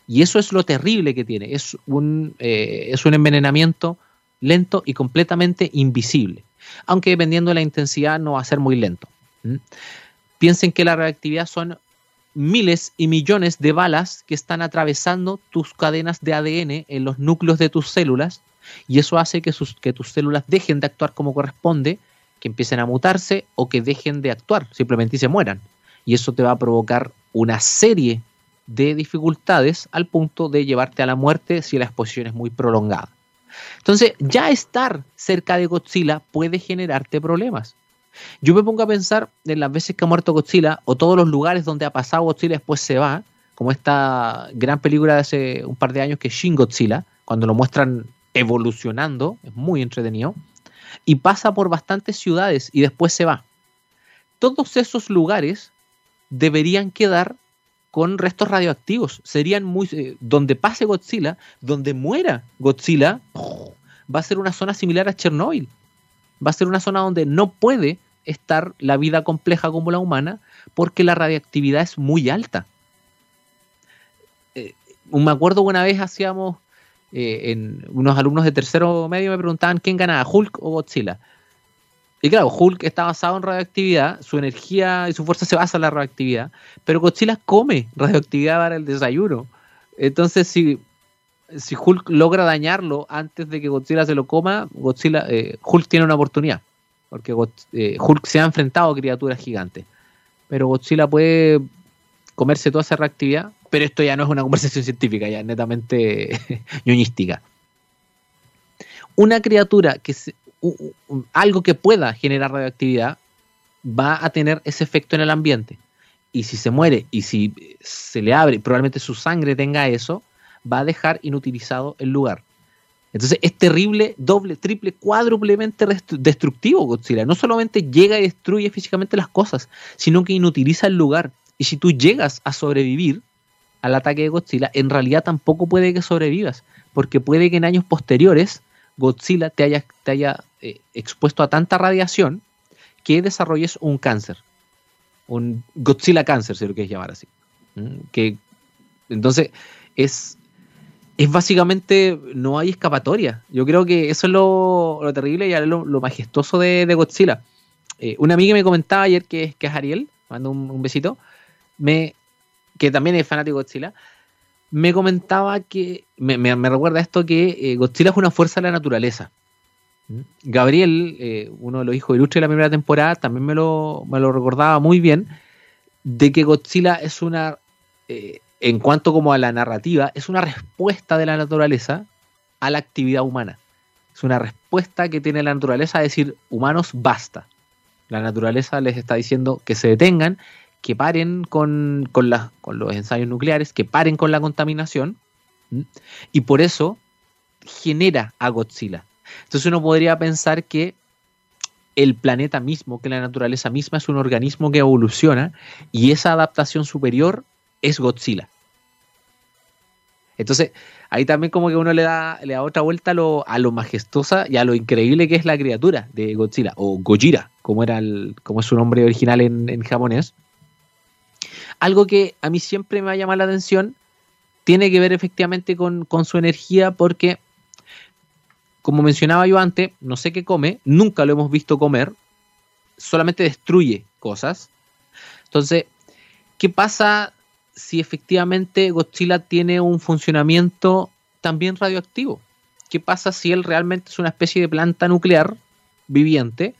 Y eso es lo terrible que tiene. Es un, eh, es un envenenamiento lento y completamente invisible. Aunque dependiendo de la intensidad no va a ser muy lento. Piensen que la reactividad son miles y millones de balas que están atravesando tus cadenas de ADN en los núcleos de tus células y eso hace que, sus, que tus células dejen de actuar como corresponde, que empiecen a mutarse o que dejen de actuar, simplemente y se mueran. Y eso te va a provocar una serie de dificultades al punto de llevarte a la muerte si la exposición es muy prolongada. Entonces, ya estar cerca de Godzilla puede generarte problemas. Yo me pongo a pensar en las veces que ha muerto Godzilla o todos los lugares donde ha pasado Godzilla y después se va, como esta gran película de hace un par de años que es Shin Godzilla, cuando lo muestran evolucionando, es muy entretenido, y pasa por bastantes ciudades y después se va. Todos esos lugares deberían quedar con restos radioactivos. Serían muy. Eh, donde pase Godzilla, donde muera Godzilla, va a ser una zona similar a Chernobyl. Va a ser una zona donde no puede estar la vida compleja como la humana porque la radiactividad es muy alta. Eh, me acuerdo una vez hacíamos. Eh, en unos alumnos de tercero medio me preguntaban quién ganaba, Hulk o Godzilla. Y claro, Hulk está basado en radioactividad, su energía y su fuerza se basa en la radioactividad, pero Godzilla come [LAUGHS] radioactividad para el desayuno. Entonces, si, si Hulk logra dañarlo antes de que Godzilla se lo coma, Godzilla, eh, Hulk tiene una oportunidad, porque eh, Hulk se ha enfrentado a criaturas gigantes. Pero Godzilla puede comerse toda esa radioactividad, pero esto ya no es una [LAUGHS] conversación científica, ya es netamente [LAUGHS] ñoñística. Una criatura que se, algo que pueda generar radioactividad va a tener ese efecto en el ambiente. Y si se muere y si se le abre, probablemente su sangre tenga eso, va a dejar inutilizado el lugar. Entonces es terrible, doble, triple, cuádruplemente destructivo Godzilla. No solamente llega y destruye físicamente las cosas, sino que inutiliza el lugar. Y si tú llegas a sobrevivir al ataque de Godzilla, en realidad tampoco puede que sobrevivas, porque puede que en años posteriores Godzilla te haya, te haya eh, expuesto a tanta radiación que desarrolles un cáncer. Un Godzilla cáncer, si lo quieres llamar así. ¿Mm? Que, entonces, es, es básicamente, no hay escapatoria. Yo creo que eso es lo, terrible y lo, lo majestuoso de, Godzilla. Eh, una amiga me comentaba ayer, que, que es Ariel, mando un, besito, me, que también es fanático de Godzilla, me comentaba que, me, recuerda esto, que eh, Godzilla es una fuerza de la naturaleza. ¿Mm? Gabriel, eh, uno de los hijos ilustres de la primera temporada, también me lo, me lo recordaba muy bien, de que Godzilla es una en cuanto como a la narrativa, es una respuesta de la naturaleza a la actividad humana. Es una respuesta que tiene la naturaleza a decir, humanos, basta. La naturaleza les está diciendo que se detengan, que paren con, con, los ensayos nucleares, que paren con la contaminación, y por eso genera a Godzilla. Entonces uno podría pensar que el planeta mismo, que la naturaleza misma es un organismo que evoluciona y esa adaptación superior es Godzilla. Entonces, ahí también como que uno le da, le da otra vuelta a lo, a majestuosa y a lo increíble que es la criatura de Godzilla, o Gojira, como, era el, como es su nombre original en, japonés. Algo que a mí siempre me ha llamado la atención tiene que ver efectivamente con, con su energía porque, como mencionaba yo antes, no sé qué come, nunca lo hemos visto comer, solamente destruye cosas. Entonces, ¿qué pasa si efectivamente Godzilla tiene un funcionamiento también radioactivo. ¿Qué pasa si él realmente es una especie de planta nuclear viviente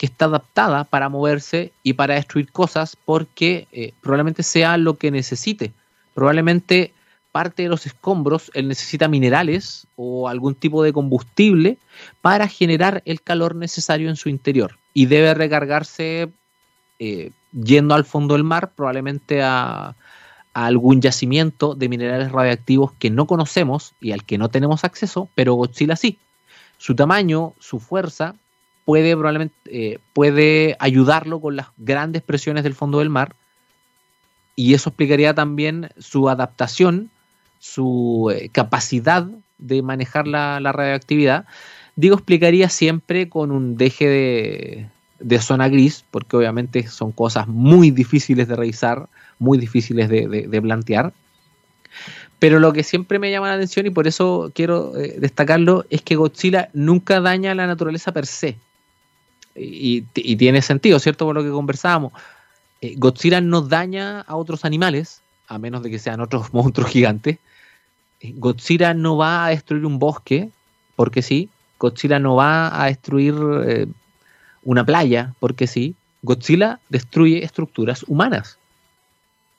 que está adaptada para moverse y para destruir cosas porque eh, probablemente sea lo que necesite? Probablemente parte de los escombros él necesita minerales o algún tipo de combustible para generar el calor necesario en su interior y debe recargarse eh, yendo al fondo del mar, probablemente a, a algún yacimiento de minerales radioactivos que no conocemos y al que no tenemos acceso, pero Godzilla sí. Su tamaño, su fuerza, puede probablemente eh, puede ayudarlo con las grandes presiones del fondo del mar y eso explicaría también su adaptación, su eh, capacidad de manejar la, la, radioactividad. Digo, explicaría siempre con un deje de, de zona gris, porque obviamente son cosas muy difíciles de revisar, muy difíciles de, plantear. Pero lo que siempre me llama la atención y por eso quiero eh, destacarlo es que Godzilla nunca daña a la naturaleza per se. Y, tiene sentido, ¿cierto? Por lo que conversábamos. Eh, Godzilla no daña a otros animales, a menos de que sean otros [LAUGHS] monstruos gigantes. Eh, Godzilla no va a destruir un bosque, porque sí. Godzilla no va a destruir una playa, porque sí, Godzilla destruye estructuras humanas.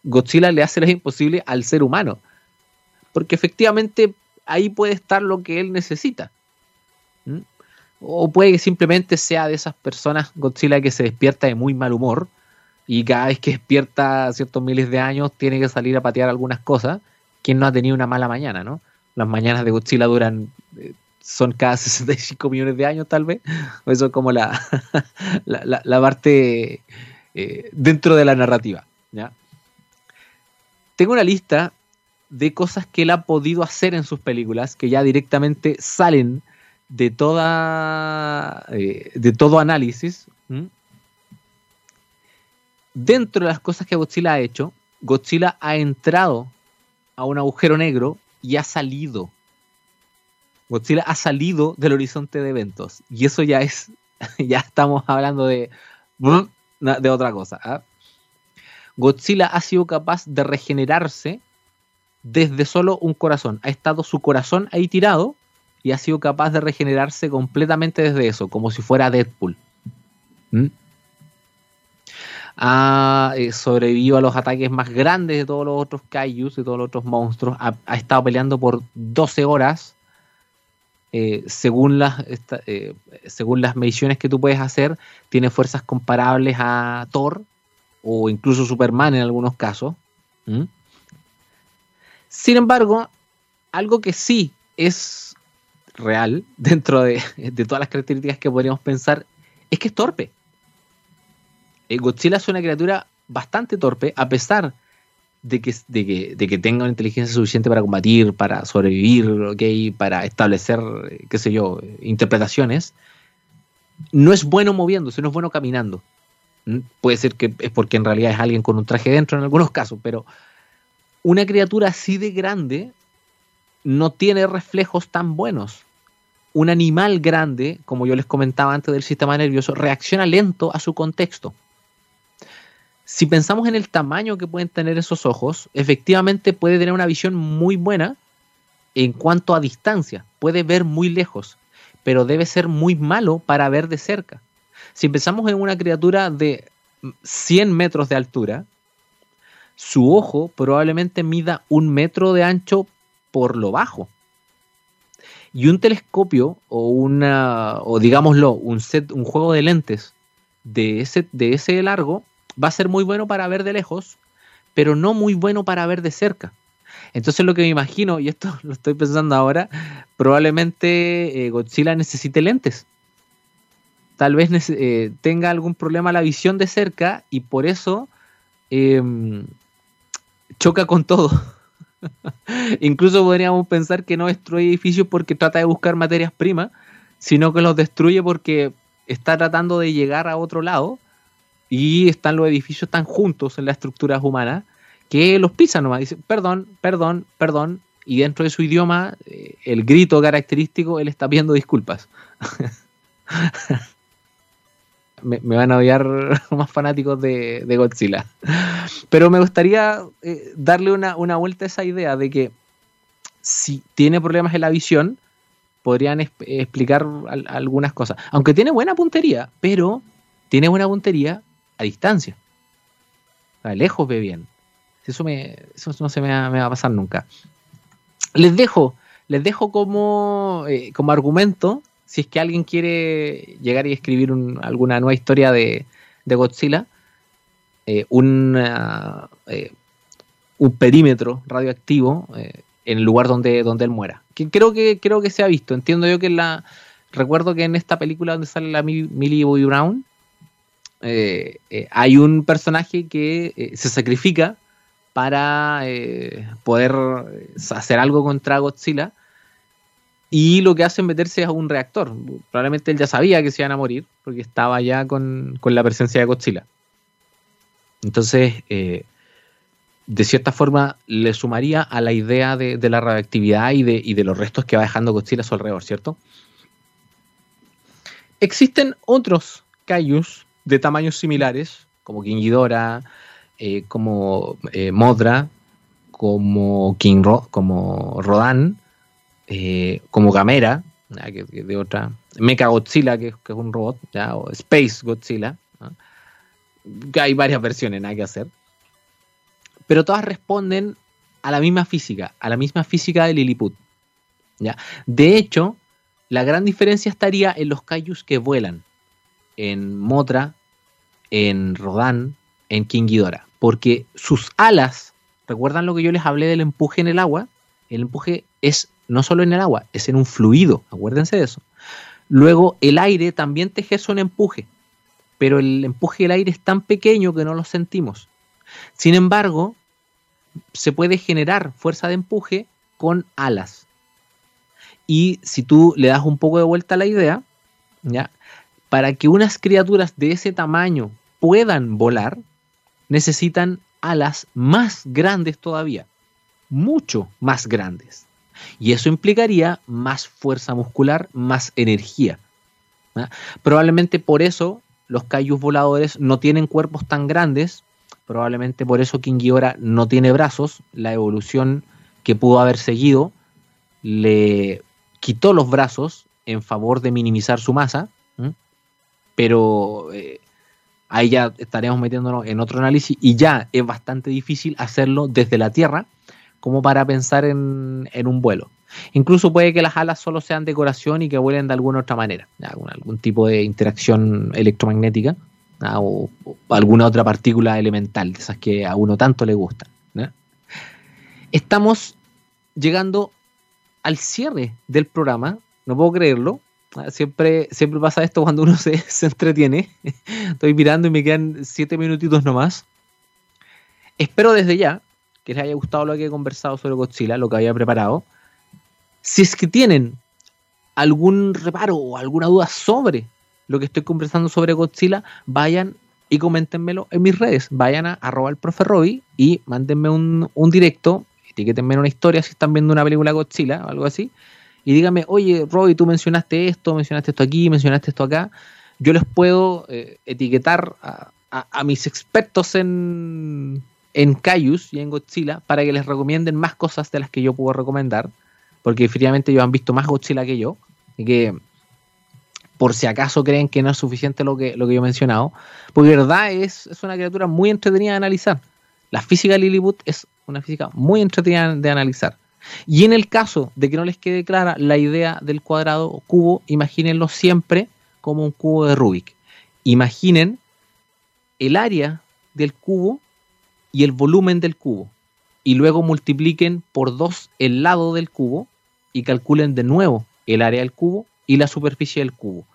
Godzilla le hace lo imposible al ser humano, porque efectivamente ahí puede estar lo que él necesita. O puede que simplemente sea de esas personas, Godzilla, que se despierta de muy mal humor y cada vez que despierta ciertos miles de años tiene que salir a patear algunas cosas. Quien no ha tenido una mala mañana, ¿no? Las mañanas de Godzilla duran eh, son cada [LAUGHS] 65 millones de años tal vez. Eso es como [LAUGHS] la, la, parte eh, dentro de la narrativa. ¿ya? Tengo una lista de cosas que él ha podido hacer en sus películas que ya directamente salen de toda eh, de todo análisis. Dentro de las cosas que Godzilla ha hecho, Godzilla ha entrado a un agujero negro y ha salido Godzilla ha salido del horizonte de eventos. Y eso ya es, [LAUGHS] ya estamos hablando de, de otra cosa. ¿ah? Godzilla ha sido capaz de regenerarse desde solo un corazón. Ha estado su corazón ahí tirado y ha sido capaz de regenerarse completamente desde eso, como si fuera Deadpool. ¿Mm? Ha eh, sobrevivido a los ataques más grandes de todos los otros kaijus, de todos los otros monstruos. Ha, estado peleando por 12 horas eh, según, las, eh, según las mediciones que tú puedes hacer, tiene fuerzas comparables a Thor o incluso Superman en algunos casos. Sin embargo, algo que sí es real [LAUGHS] dentro de, todas las características que podríamos pensar es que es torpe. Eh, Godzilla es una criatura bastante torpe, a pesar de que, tenga una inteligencia suficiente para combatir, para sobrevivir, para establecer, qué sé yo, interpretaciones, no es bueno moviéndose, no es bueno caminando. ¿Mm? Puede ser que es porque en realidad es alguien con un traje dentro en algunos casos, pero una criatura así de grande no tiene reflejos tan buenos. Un animal grande, como yo les comentaba antes del sistema nervioso, reacciona lento a su contexto. Si pensamos en el tamaño que pueden tener esos ojos, efectivamente puede tener una visión muy buena en cuanto a distancia, puede ver muy lejos, pero debe ser muy malo para ver de cerca. Si pensamos en una criatura de 100 metros de altura, su ojo probablemente mida un metro de ancho por lo bajo. Y un telescopio o una, o digámoslo, un set, un juego de lentes de ese, de ese largo va a ser muy bueno para ver de lejos, pero no muy bueno para ver de cerca. Entonces lo que me imagino, y esto [LAUGHS] lo estoy pensando ahora, probablemente eh, Godzilla necesite lentes. Tal vez eh, tenga algún problema la visión de cerca y por eso em, choca con todo. [LAUGHS] [LAUGHS] Incluso podríamos pensar que no destruye edificios porque trata de buscar materias primas, sino que los destruye porque está tratando de llegar a otro lado y están los edificios tan juntos en las estructuras humanas que los pisan nomás. Dice, perdón, perdón, perdón. Y dentro de su idioma, eh, el grito característico, él está pidiendo disculpas. [LAUGHS] me, van a odiar [LAUGHS] más fanáticos de, Godzilla. Pero me gustaría eh, darle una, vuelta a esa idea de que si tiene problemas en la visión, podrían explicar algunas cosas. Aunque tiene buena puntería, pero tiene buena puntería a distancia. A lejos ve bien. Eso, me, eso no se me va, a pasar nunca. Les dejo, les dejo como, eh, como argumento si es que alguien quiere llegar y escribir alguna nueva historia de, Godzilla, eh, eh, un perímetro radioactivo eh, en el lugar donde, donde él muera. Que creo que creo que se ha visto. Entiendo yo que la recuerdo que en esta película donde sale la Millie Bobby Brown hay un personaje que se sacrifica para poder hacer algo contra Godzilla y lo que hace es meterse a un reactor. Probablemente él ya sabía que se iban a morir porque estaba ya con, la presencia de Godzilla. Entonces, eh, de cierta forma, le sumaría a la idea de, la radioactividad y de, de, los restos que va dejando Godzilla a su alrededor, ¿cierto? Existen otros Kaijus de tamaños similares, como King Ghidorah, eh, como eh, Modra, como King como Rodan, eh, como Gamera, de otra, Mecha Godzilla, que, es un robot, o Space Godzilla, que hay varias versiones, nada que hacer. Pero todas responden a la misma física, a la misma física de Lilliput. ¿ya? De hecho, la gran diferencia estaría en los Kaijus que vuelan, en Motra, en Rodan, en King Ghidorah, porque sus alas, ¿recuerdan lo que yo les hablé del empuje en el agua? El empuje es no solo en el agua, es en un fluido, acuérdense de eso. Luego el aire también te ejerce un empuje, pero el empuje del aire es tan pequeño que no lo sentimos. Sin embargo, se puede generar fuerza de empuje con alas. Y si tú le das un poco de vuelta a la idea, ¿ya? para que unas criaturas de ese tamaño puedan volar, necesitan alas más grandes todavía, mucho más grandes. Y eso implicaría más fuerza muscular, más energía. Probablemente por eso los Kaijus voladores no tienen cuerpos tan grandes. Probablemente por eso King no tiene brazos. La evolución que pudo haber seguido le quitó los brazos en favor de minimizar su masa. Pero eh, ahí ya estaríamos metiéndonos en otro análisis y ya es bastante difícil hacerlo desde la Tierra como para pensar en, un vuelo. Incluso puede que las alas solo sean decoración y que vuelen de alguna otra manera, algún, tipo de interacción electromagnética o, alguna otra partícula elemental, de esas que a uno tanto le gustan. Estamos llegando al cierre del programa no puedo creerlo. Siempre, siempre pasa esto cuando uno [LAUGHS] se, se entretiene. Estoy mirando y me quedan siete minutitos nomás. Espero desde ya que les haya gustado lo que he conversado sobre Godzilla, lo que había preparado. Si es que tienen algún reparo o alguna duda sobre lo que estoy conversando sobre Godzilla, vayan y coméntenmelo en mis redes. Vayan a arroba el profe y mándenme un, un directo, etiquétenme en una historia si están viendo una película Godzilla o algo así. Y díganme, oye, Robbie, tú mencionaste esto, mencionaste esto aquí, mencionaste esto acá. Yo les puedo eh, etiquetar a, a, mis expertos en, en Cayus y en Godzilla para que les recomienden más cosas de las que yo puedo recomendar. Porque definitivamente ellos han visto más Godzilla que yo. Y que por si acaso creen que no es suficiente lo que, lo que yo he mencionado, porque verdad es, es una criatura muy entretenida de analizar. La física de Lilliput es una física muy entretenida de analizar. Y en el caso de que no les quede clara la idea del cuadrado o cubo, imagínenlo siempre como un cubo de Rubik. Imaginen el área del cubo y el volumen del cubo. Y luego multipliquen por dos el lado del cubo y calculen de nuevo el área del cubo y la superficie del cubo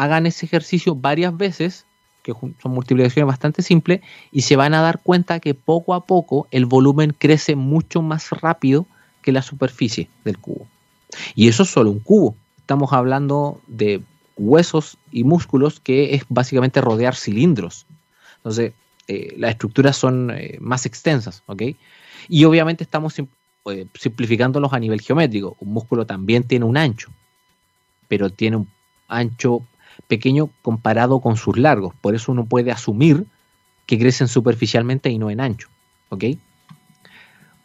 hagan ese ejercicio varias veces, que son multiplicaciones bastante simples, y se van a dar cuenta que poco a poco el volumen crece mucho más rápido que la superficie del cubo. Y eso es solo un cubo. Estamos hablando de huesos y músculos que es básicamente rodear cilindros. Entonces, eh, las estructuras son eh, más extensas, ¿ok? Y obviamente estamos eh, simplificándolos a nivel geométrico. Un músculo también tiene un ancho, pero tiene un ancho pequeño comparado con sus largos. Por eso uno puede asumir que crecen superficialmente y no en ancho. ¿Ok?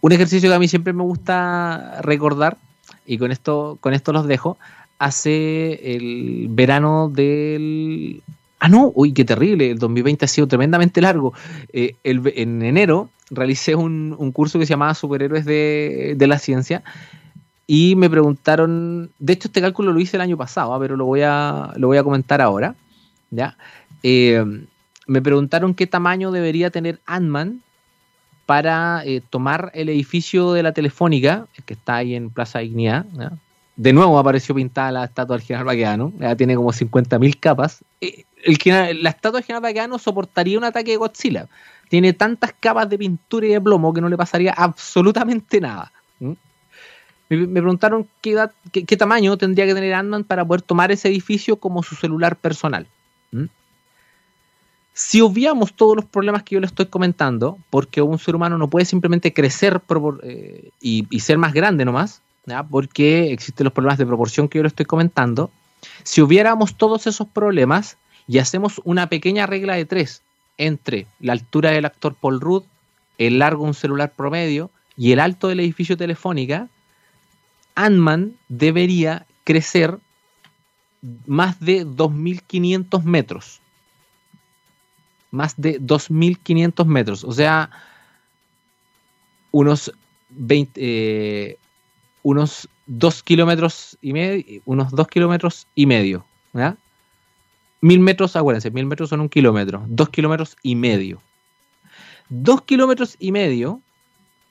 Un ejercicio que a mí siempre me gusta recordar, y con esto, con esto los dejo, hace el verano del... Ah, no, uy, qué terrible, el 2020 ha sido tremendamente largo. Eh, en enero realicé un, un, curso que se llamaba Superhéroes de, de la Ciencia y me preguntaron, de hecho este cálculo lo hice el año pasado, ¿ah? pero lo voy a, lo voy a comentar ahora, ¿ya? Eh, me preguntaron qué tamaño debería tener Ant-Man para eh, tomar el edificio de la Telefónica, que está ahí en Plaza Dignidad. De nuevo apareció pintada la estatua del general Baqueano, ya tiene como 50.000 capas. El, la estatua del general Baqueano soportaría un ataque de Godzilla. Tiene tantas capas de pintura y de plomo que no le pasaría absolutamente nada. Me, preguntaron qué, qué, tamaño tendría que tener ant para poder tomar ese edificio como su celular personal. ¿Mm? Si obviamos todos los problemas que yo le estoy comentando, porque un ser humano no puede simplemente crecer eh, y, ser más grande nomás, porque existen los problemas de proporción que yo le estoy comentando, si hubiéramos todos esos problemas y hacemos una pequeña regla de tres entre la altura del actor Paul Rudd, el largo de un celular promedio y el alto del edificio telefónica, Ant-Man debería crecer más de 2.500 metros. Más de 2.500 metros. O sea, unos 20, eh, unos 2 kilómetros y medio, unos 2 kilómetros y medio. ¿ya? Mil metros, acuérdense, mil metros son un kilómetro. 2 kilómetros y medio. 2 kilómetros y medio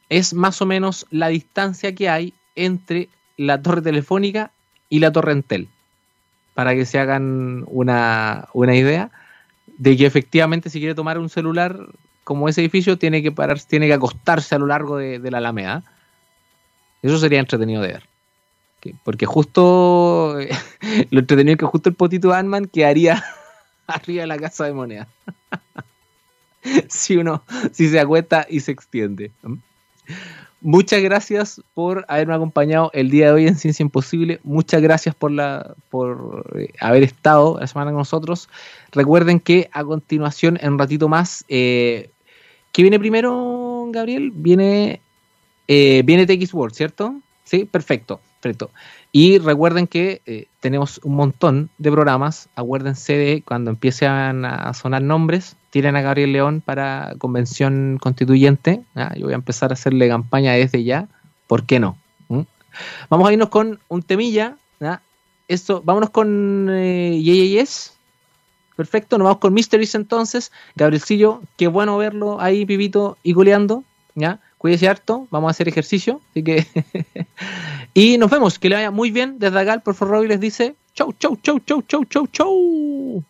es más o menos la distancia que hay entre la torre telefónica y la torre Entel, para que se hagan una, idea de que efectivamente si quiere tomar un celular como ese edificio tiene que parar, tiene que acostarse a lo largo de, la Alameda. Eso sería entretenido de ver. Porque justo [LAUGHS] lo entretenido que justo el potito Ant-Man quedaría [LAUGHS] arriba de la casa de moneda. [LAUGHS] si uno, si se acuesta y se extiende. Muchas gracias por haberme acompañado el día de hoy en Ciencia Imposible. Muchas gracias por, la, por eh, haber estado la semana con nosotros. Recuerden que a continuación, en un ratito más, eh, ¿qué viene primero, Gabriel? Viene, eh, viene TX World, ¿cierto? Sí, perfecto, Y recuerden que eh, tenemos un montón de programas. Acuérdense de cuando empiecen a sonar nombres, tienen a Gabriel León para convención constituyente. Yo voy a empezar a hacerle campaña desde ya. ¿Por qué no? ¿Mm? Vamos a irnos con un temilla. Esto, vámonos con eh. Perfecto, nos vamos con Mysteries entonces. Gabrielcillo, qué bueno verlo ahí, pibito y goleando. ¿ya? Cuídese harto, vamos a hacer ejercicio. Así que. [LAUGHS] y nos vemos, que le vaya muy bien. Desde acá, el por favor, les dice: chau, chau, chau, chau, chau, chau, chau.